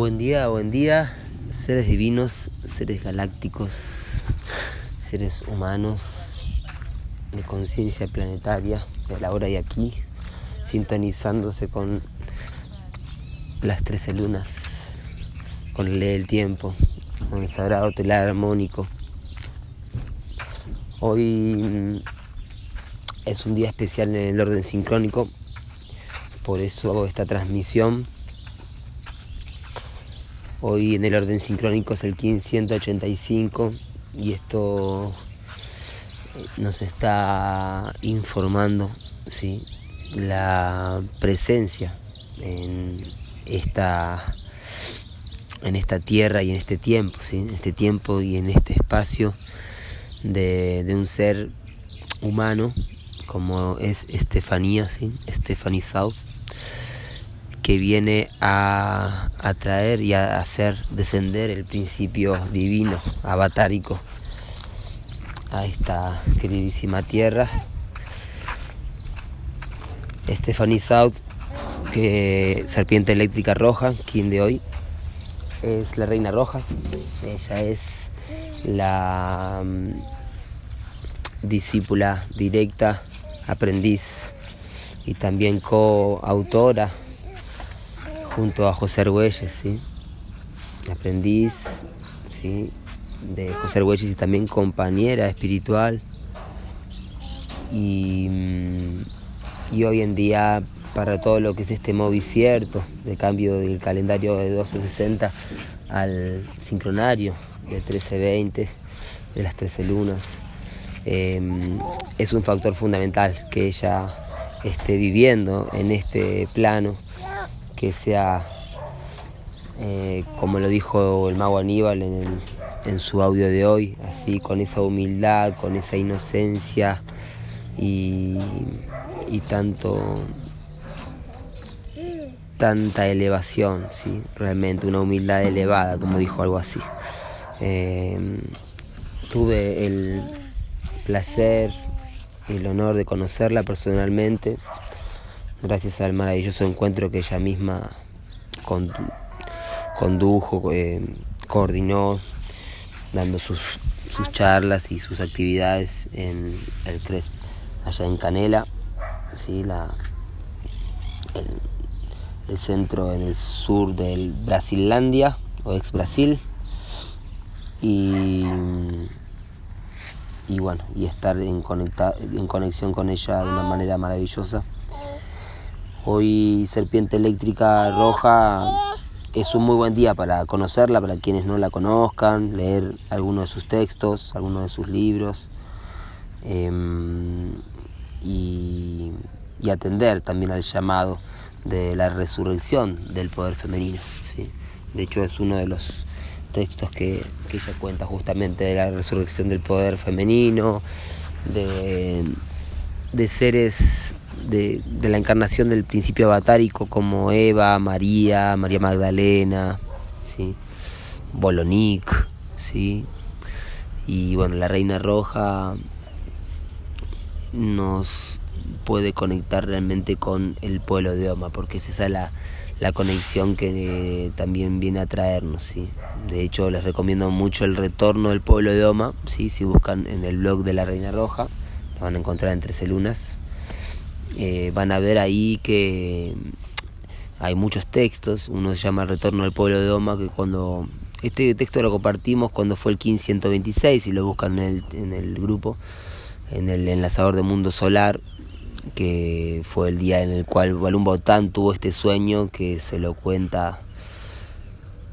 Buen día, buen día, seres divinos, seres galácticos, seres humanos de conciencia planetaria, de la hora y aquí, sintonizándose con las trece lunas, con el del tiempo, con el sagrado telar armónico. Hoy mm, es un día especial en el orden sincrónico, por eso hago esta transmisión Hoy en el orden sincrónico es el 1585 y esto eh, nos está informando ¿sí? la presencia en esta, en esta tierra y en este tiempo, ¿sí? en este tiempo y en este espacio de, de un ser humano como es Estefanía, ¿sí? Stephanie South que viene a atraer y a hacer descender el principio divino, avatárico, a esta queridísima tierra. Stephanie South, que serpiente eléctrica roja, quien de hoy es la reina roja. Ella es la mm, discípula directa, aprendiz y también coautora junto a José Argüelles, ¿sí? aprendiz ¿sí? de José Argüelles y también compañera espiritual. Y, mm, y, hoy en día para todo lo que es este cierto de cambio del calendario de 1260 al sincronario de 1320, de las 13 lunas, em, es un factor fundamental que ella esté viviendo en este plano que sea, eh, como lo dijo el mago Aníbal en, su audio de hoy, así con esa humildad, con esa inocencia y, tanto tanta elevación, ¿sí? realmente una humildad elevada, como dijo algo así. Em, tuve el placer y el honor de conocerla personalmente gracias al maravilloso encuentro que ella misma condujo, eh, coordinó, dando sus, charlas y sus actividades en el CRES, allá en Canela, ¿sí? La, el, centro en el sur del Brasilandia o ex Brasil. Y, y bueno, y estar en, en conexión con ella de una manera maravillosa. Hoy Serpiente Eléctrica Roja es un muy buen día para conocerla, para quienes no la conozcan, leer algunos de sus textos, algunos de sus libros em, y, atender también al llamado de la resurrección del poder femenino. ¿sí? De hecho es uno de los textos que, que ella cuenta justamente de la resurrección del poder femenino, de, de seres de, la encarnación del principio avatárico como Eva, María, María Magdalena, ¿sí? Bolonic, ¿sí? y bueno, la Reina Roja nos puede conectar realmente con el pueblo de Oma, porque es esa la, la conexión que también viene a traernos. ¿sí? De hecho, les recomiendo mucho el retorno del pueblo de Oma, ¿sí? si buscan en el blog de la Reina Roja, lo van a encontrar en 13 lunas. Eh, van a ver ahí que hay muchos textos, uno se llama Retorno al pueblo de Oma, que cuando este texto lo compartimos cuando fue el 1526, y lo buscan en el, en el grupo, en el enlazador de mundo solar, que fue el día en el cual Balún Botán tuvo este sueño que se lo cuenta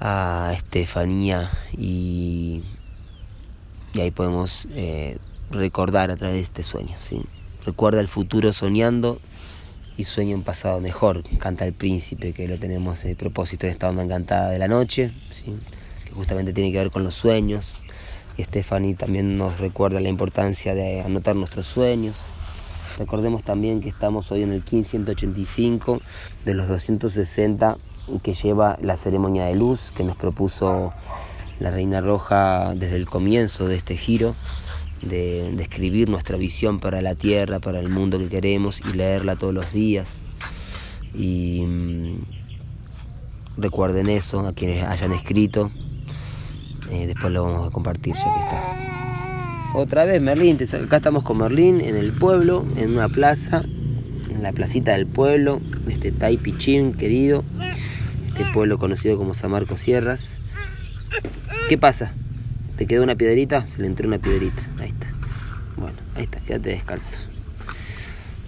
a Estefanía y, y ahí podemos eh, recordar a través de este sueño. ¿sí? Recuerda el futuro soñando y sueña un pasado mejor, canta el príncipe, que lo tenemos el propósito de esta onda encantada de la noche, que justamente tiene que ver con los sueños. Y Stephanie también nos recuerda la importancia de anotar nuestros sueños. Recordemos también que estamos hoy en el 1585 de los 260 que lleva la ceremonia de luz que nos propuso la Reina Roja desde el comienzo de este giro de, escribir nuestra visión para la tierra, para el mundo que queremos y leerla todos los días. Y, recuerden eso, a quienes hayan escrito. Eh, después lo vamos a compartir ya que está. Otra vez Merlín, acá estamos con Merlín en el pueblo, en una plaza, en la placita del pueblo, este Taipichín querido, este pueblo conocido como San Marcos Sierras. ¿Qué pasa? ¿Te quedó una piedrita? Se le entró una piedrita, ahí está. Bueno, ahí está, quédate descalzo.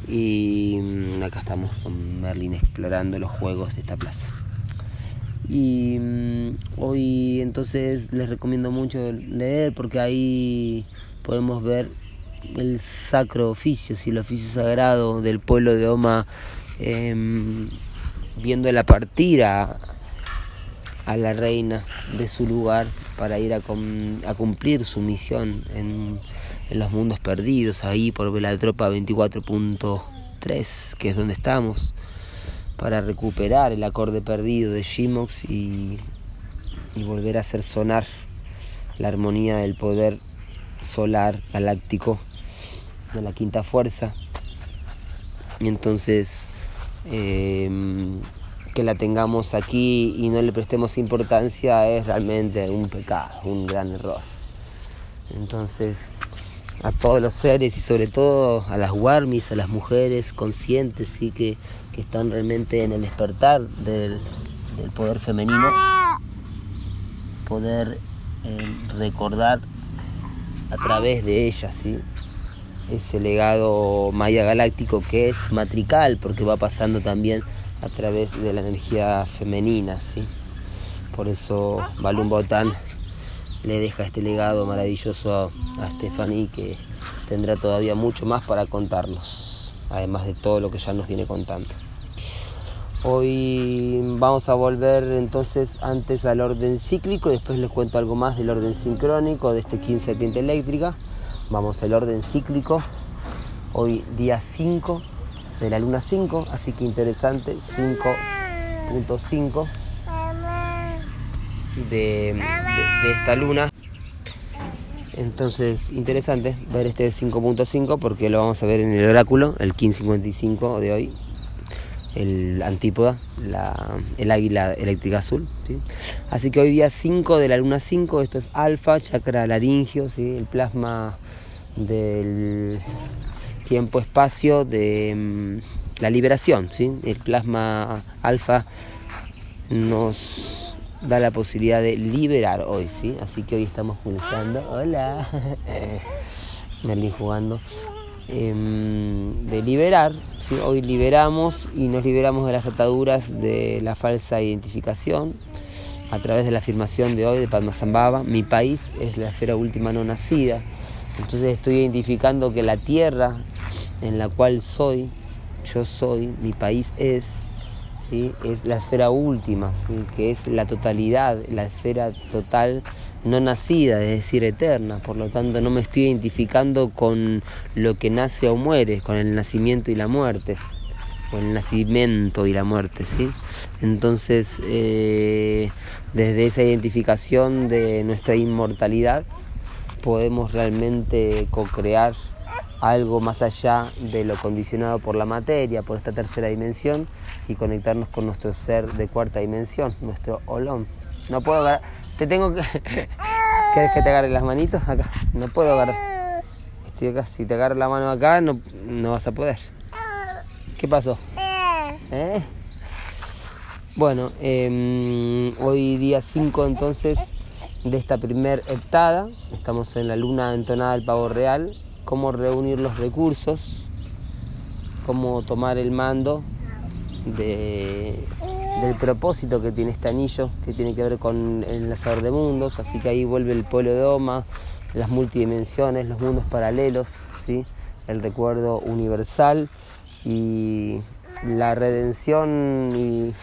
Y mm, acá estamos con Merlin explorando los juegos de esta plaza. Y mm, hoy entonces les recomiendo mucho leer porque ahí podemos ver el sacro oficio, el oficio sagrado del pueblo de Oma, em, viendo la partida a la reina de su lugar para ir a, cumplir su misión en los mundos perdidos, ahí por ver la tropa 24.3, que es donde estamos, para recuperar el acorde perdido de Shimox y, y volver a hacer sonar la armonía del poder solar galáctico de la quinta fuerza. Y entonces em, que la tengamos aquí y no le prestemos importancia es realmente un pecado, un gran error. Entonces a todos los seres y sobre todo a las warmis, a las mujeres conscientes, sí, que, están realmente en el despertar del, poder femenino, poder eh, recordar a través de ellas ¿sí? ese legado maya galáctico que es matrical, porque va pasando también a través de la energía femenina. ¿sí? Por eso Balum Botán le deja este legado maravilloso a, Stephanie que tendrá todavía mucho más para contarnos, además de todo lo que ya nos viene contando. Hoy vamos a volver entonces antes al orden cíclico, después les cuento algo más del orden sincrónico de este 15 serpiente eléctrica. Vamos al orden cíclico, hoy día 5 de la luna 5, así que interesante, 5.5 de, esta luna. Entonces, interesante ver este 5.5 porque lo vamos a ver en el oráculo, el 1555 de hoy, el antípoda, el águila eléctrica azul. Así que hoy día 5 de la luna 5, esto es alfa, chakra laringio, ¿sí? el plasma del tiempo-espacio de mm, la liberación. ¿sí? El plasma alfa nos da la posibilidad de liberar hoy, ¿sí? Así que hoy estamos pensando, hola, Merlin jugando, em, de liberar, ¿sí? Hoy liberamos y nos liberamos de las ataduras de la falsa identificación a través de la afirmación de hoy de Padmasambhava, mi país es la esfera última no nacida, entonces estoy identificando que la tierra en la cual soy, yo soy, mi país es, es la esfera última, que es la totalidad, la esfera total no nacida, es decir, eterna. Por lo tanto, no me estoy identificando con lo que nace o muere, con el nacimiento y la muerte, con el nacimiento y la muerte. ¿sí? Entonces, eh, desde esa identificación de nuestra inmortalidad, podemos realmente co-crear algo más allá de lo condicionado por la materia, por esta tercera dimensión y conectarnos con nuestro ser de cuarta dimensión, nuestro olón. No puedo agarrar, te tengo que... ¿Quieres que te agarre las manitos? Acá, no puedo agarrar. Estoy acá, si te agarro la mano acá no, no vas a poder. ¿Qué pasó? ¿Eh? Bueno, em, hoy día 5 entonces de esta primer heptada, estamos en la luna entonada del pavo real, cómo reunir los recursos, cómo tomar el mando del propósito que tiene este anillo, que tiene que ver con el enlazador de mundos, así que ahí vuelve el pueblo de Oma, las multidimensiones, los mundos paralelos, ¿sí? el recuerdo universal y la redención y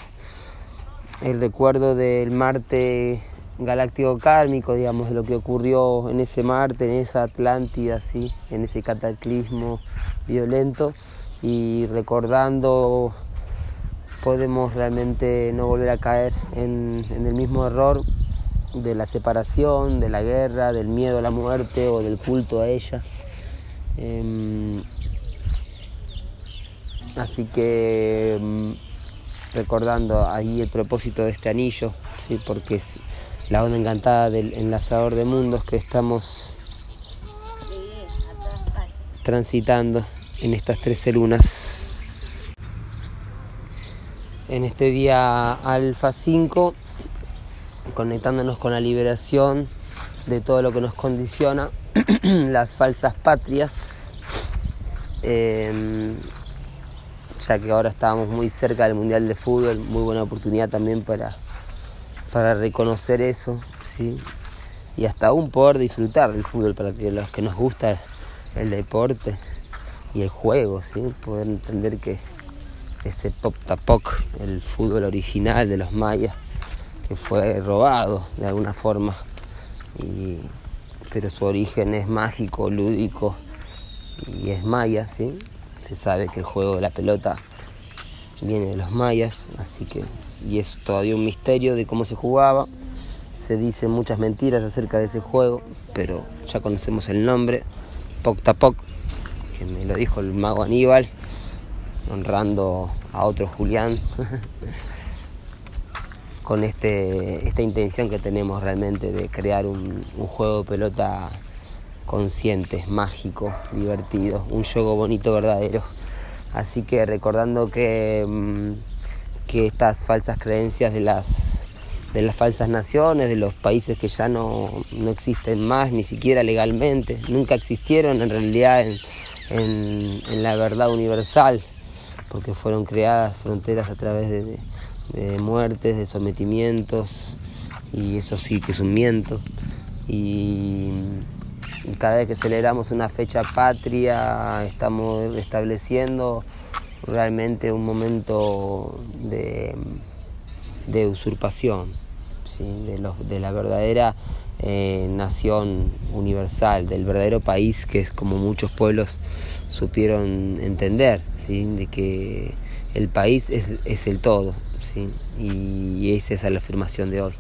el recuerdo del Marte galáctico kármico, digamos, de lo que ocurrió en ese Marte, en esa Atlántida, ¿sí? en ese cataclismo violento y recordando podemos realmente no volver a caer en, el mismo error de la separación, de la guerra, del miedo a la muerte o del culto a ella. Em, así que em, recordando ahí el propósito de este anillo, ¿sí? porque es la onda encantada del enlazador de mundos que estamos transitando en estas 13 lunas. En este día alfa 5, conectándonos con la liberación de todo lo que nos condiciona, las falsas patrias, em, ya que ahora estábamos muy cerca del Mundial de Fútbol, muy buena oportunidad también para, para reconocer eso, ¿sí? y hasta aún poder disfrutar del fútbol para los que nos gusta el deporte y el juego, ¿sí? poder entender que ese pop tapoc, el fútbol original de los mayas, que fue robado de alguna forma, pero su origen es mágico, lúdico y es maya, ¿sí? se sabe que el juego de la pelota viene de los mayas, así que y es todavía un misterio de cómo se jugaba. Se dicen muchas mentiras acerca de ese juego, pero ya conocemos el nombre, Poc Tapoc, que me lo dijo el mago Aníbal, honrando a otro Julián, con este, esta intención que tenemos realmente de crear un, juego de pelota consciente, mágico, divertido, un juego bonito, verdadero. Así que recordando que, mm, que estas falsas creencias de las, de las falsas naciones, de los países que ya no, no existen más, ni siquiera legalmente, nunca existieron en realidad en, en, la verdad universal, porque fueron creadas fronteras a través de, muertes, de sometimientos, y eso sí que es un miento. Y cada vez que celebramos una fecha patria, estamos estableciendo realmente un momento de, usurpación de, la verdadera eh, nación universal, del verdadero país que es como muchos pueblos supieron entender, de que el país es, el todo, ¿sí? y esa es la afirmación de hoy.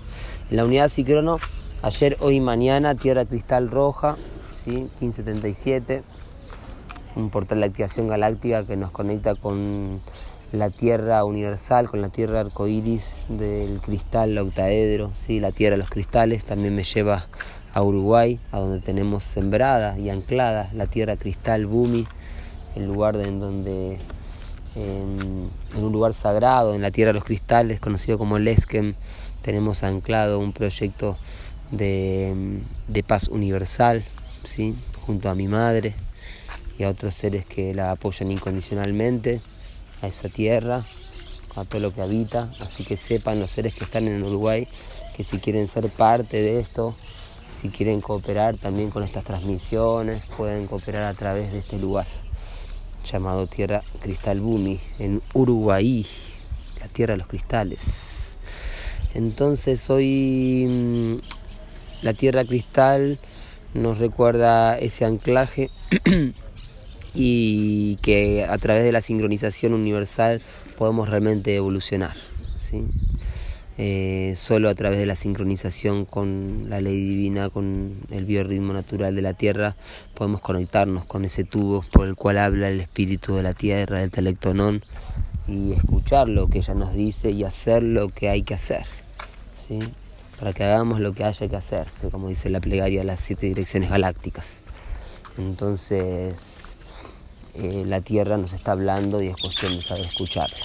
En la unidad Cicrono, ayer, hoy y mañana, Tierra Cristal Roja, ¿sí? 1577, un portal de activación galáctica que nos conecta con la tierra universal, con la tierra arcoíris del cristal octaedro, ¿sí? la tierra de los cristales, también me lleva a Uruguay, a donde tenemos sembrada y anclada la tierra cristal Bumi, el lugar en donde, en, un lugar sagrado, en la tierra de los cristales, conocido como Leskem, tenemos anclado un proyecto de, de paz universal, junto a mi madre y a otros seres que la apoyan incondicionalmente a esa tierra, a todo lo que habita. Así que sepan los seres que están en Uruguay que si quieren ser parte de esto, si quieren cooperar también con estas transmisiones, pueden cooperar a través de este lugar llamado Tierra Cristal Bumi en Uruguay, la tierra de los cristales. Entonces hoy mm, la Tierra Cristal nos recuerda ese anclaje y que a través de la sincronización universal podemos realmente evolucionar. ¿sí? Eh, solo a través de la sincronización con la ley divina, con el biorritmo natural de la Tierra, podemos conectarnos con ese tubo por el cual habla el espíritu de la Tierra, el telectonón, y escuchar lo que ella nos dice y hacer lo que hay que hacer. ¿sí? Para que hagamos lo que haya que hacerse, como dice la plegaria de las siete direcciones galácticas. Entonces, eh, la tierra nos está hablando y es cuestión de saber escucharla.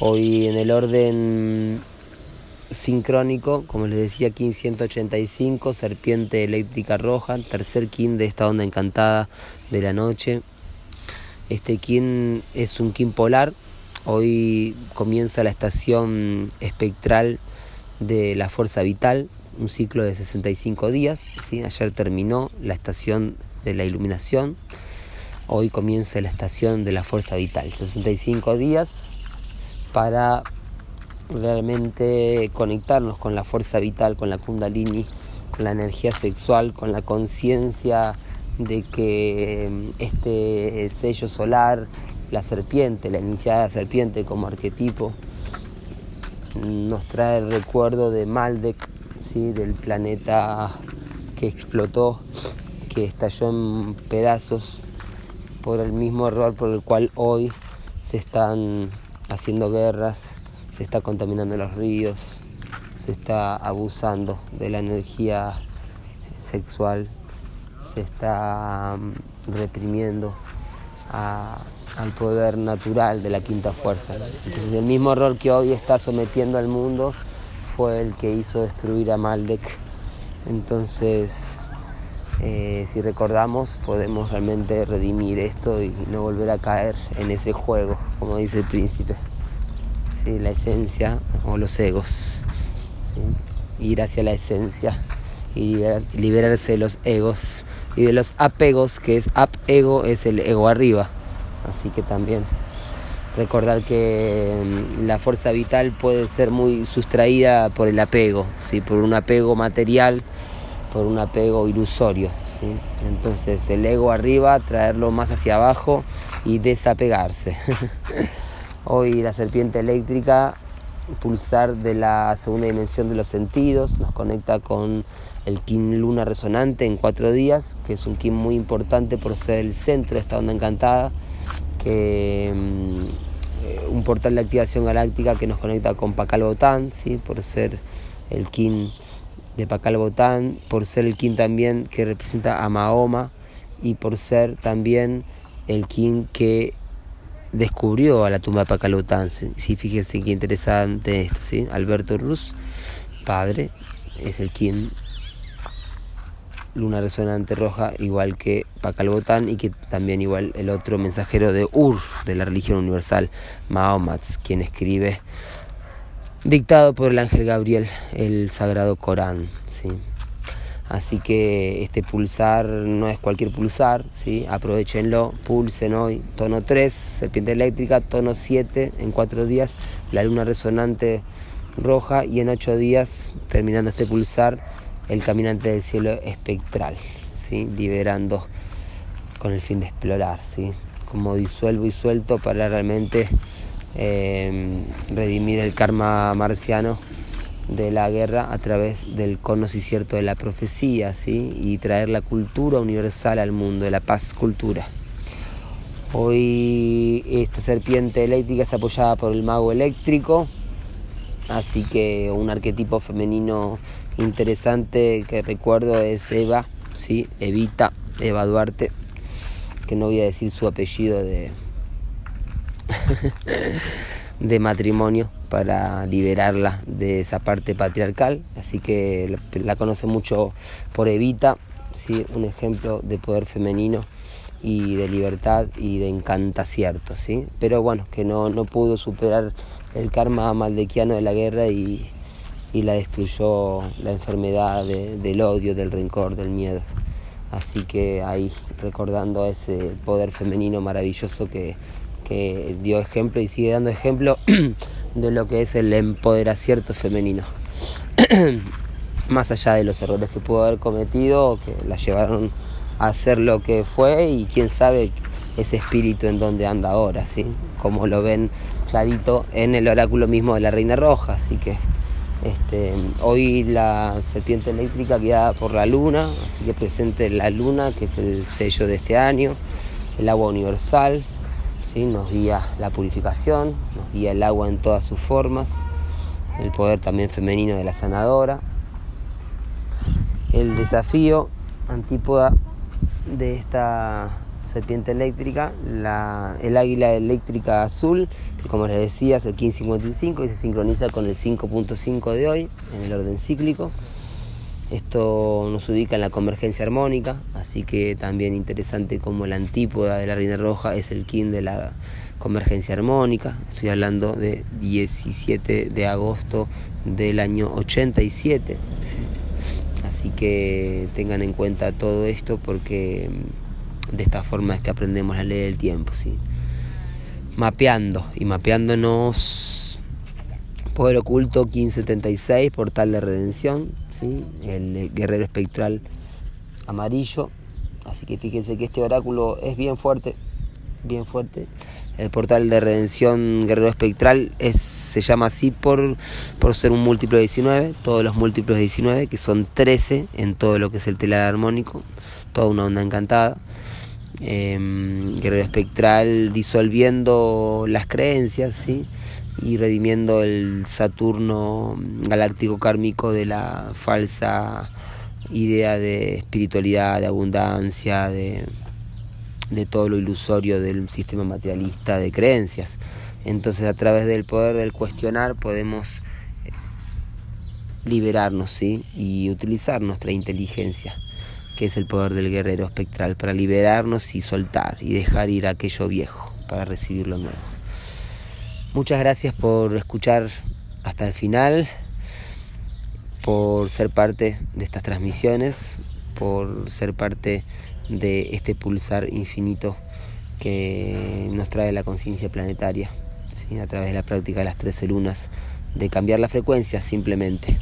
Hoy en el orden sincrónico, como les decía, Kin 185, serpiente eléctrica roja, tercer Kin de esta onda encantada de la noche. Este Kin es un Kin polar. Hoy comienza la estación espectral de la fuerza vital, un ciclo de 65 días. Ayer terminó la estación de la iluminación. Hoy comienza la estación de la fuerza vital, 65 días para realmente conectarnos con la fuerza vital, con la kundalini, con la energía sexual, con la conciencia de que mm, este sello solar, la serpiente, la iniciada serpiente como arquetipo, nos trae el recuerdo de Maldek, ¿sí? del planeta que explotó, que estalló en pedazos por el mismo error por el cual hoy se están haciendo guerras, se está contaminando los ríos, se está abusando de la energía sexual, se está mm, reprimiendo al poder natural de la quinta fuerza. Entonces el mismo error que hoy está sometiendo al mundo fue el que hizo destruir a Maldek. Entonces, eh, si recordamos, podemos realmente redimir esto y no volver a caer en ese juego, como dice el príncipe. la esencia o los egos. Ir hacia la esencia y liberarse de los egos y de los apegos, que es apego es el ego arriba. Así que también recordar que mm, la fuerza vital puede ser muy sustraída por el apego, ¿sí? por un apego material, por un apego ilusorio. ¿sí? Entonces el ego arriba, traerlo más hacia abajo y desapegarse. Hoy la serpiente eléctrica, pulsar de la segunda dimensión de los sentidos, nos conecta con el Kim Luna Resonante en cuatro días, que es un Kim muy importante por ser el centro de esta onda encantada, que mm, eh, un portal de activación galáctica que nos conecta con Pacal Botán, ¿sí? por ser el Kim de Pacal Botán, por ser el Kim también que representa a Mahoma y por ser también el Kim que descubrió a la tumba de Pacal Botán. Sí, fíjense qué interesante esto, ¿sí? Alberto Ruz, padre, es el Kim luna resonante roja, igual que Pacalbotán y que también igual el otro mensajero de Ur, de la religión universal, Mahomet, quien escribe, dictado por el ángel Gabriel, el sagrado Corán. ¿sí? Así que este pulsar no es cualquier pulsar, ¿sí? aprovechenlo, pulsen hoy, tono 3, serpiente eléctrica, tono 7 en 4 días, la luna resonante roja y en 8 días, terminando este pulsar, el caminante del cielo espectral, ¿sí? liberando con el fin de explorar, ¿sí? como disuelvo y suelto para realmente em, redimir el karma marciano de la guerra a través del conocimiento de la profecía ¿sí? y traer la cultura universal al mundo, de la paz cultura. Hoy esta serpiente eléctrica es apoyada por el mago eléctrico, así que un arquetipo femenino interesante que recuerdo es Eva, ¿sí? Evita, Eva Duarte, que no voy a decir su apellido de, de matrimonio para liberarla de esa parte patriarcal, así que la, conoce mucho por Evita, ¿sí? un ejemplo de poder femenino y de libertad y de encantacierto, ¿sí? pero bueno, que no, no pudo superar el karma maldequiano de la guerra y y la destruyó la enfermedad del odio, del rencor, del miedo. Así que ahí recordando ese poder femenino maravilloso que, dio ejemplo y sigue dando ejemplo de lo que es el empoderacierto femenino. Más allá de los errores que pudo haber cometido, que la llevaron a hacer lo que fue y quién sabe ese espíritu en donde anda ahora, ¿sí? como lo ven clarito en el oráculo mismo de la Reina Roja. Así que este, hoy la serpiente eléctrica queda por la luna, así que presente la luna, que es el sello de este año, el agua universal, ¿sí? nos guía la purificación, nos guía el agua en todas sus formas, el poder también femenino de la sanadora, el desafío antípoda de esta serpiente eléctrica, el águila eléctrica azul, que como les decía es el 1555 y se sincroniza con el 5.5 de hoy en el orden cíclico. Esto nos ubica en la convergencia armónica, así que también interesante como la antípoda de la reina roja es el kin de la convergencia armónica. Estoy hablando de 17 de agosto del año 87. Así que tengan en cuenta todo esto porque de esta forma es que aprendemos a leer el tiempo, ¿sí? Mapeando y mapeándonos Poder Oculto 1576, Portal de Redención, ¿sí? El guerrero espectral amarillo. Así que fíjense que este oráculo es bien fuerte, bien fuerte. El portal de redención guerrero espectral es, se llama así por, por ser un múltiplo de 19, todos los múltiplos de 19, que son 13 en todo lo que es el telar armónico, toda una onda encantada Em, guerrero espectral disolviendo las creencias, ¿sí? y redimiendo el Saturno galáctico kármico de la falsa idea de espiritualidad, de abundancia, de, de todo lo ilusorio del sistema materialista de creencias. Entonces a través del poder del cuestionar podemos eh, liberarnos ¿sí? y utilizar nuestra inteligencia, que es el poder del guerrero espectral, para liberarnos y soltar y dejar ir aquello viejo para recibir lo nuevo. Muchas gracias por escuchar hasta el final, por ser parte de estas transmisiones, por ser parte de este pulsar infinito que nos trae la conciencia planetaria, a través de la práctica de las 13 lunas, de cambiar la frecuencia simplemente.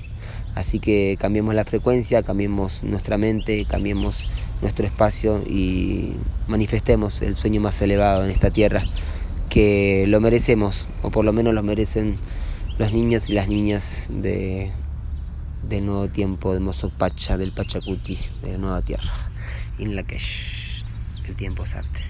Así que cambiemos la frecuencia, cambiemos nuestra mente, cambiemos nuestro espacio y manifestemos el sueño más elevado en esta tierra que lo merecemos, o por lo menos lo merecen los niños y las niñas de, del nuevo tiempo de Mozopacha, del Pachacuti, de la nueva tierra, en la que el tiempo es arte.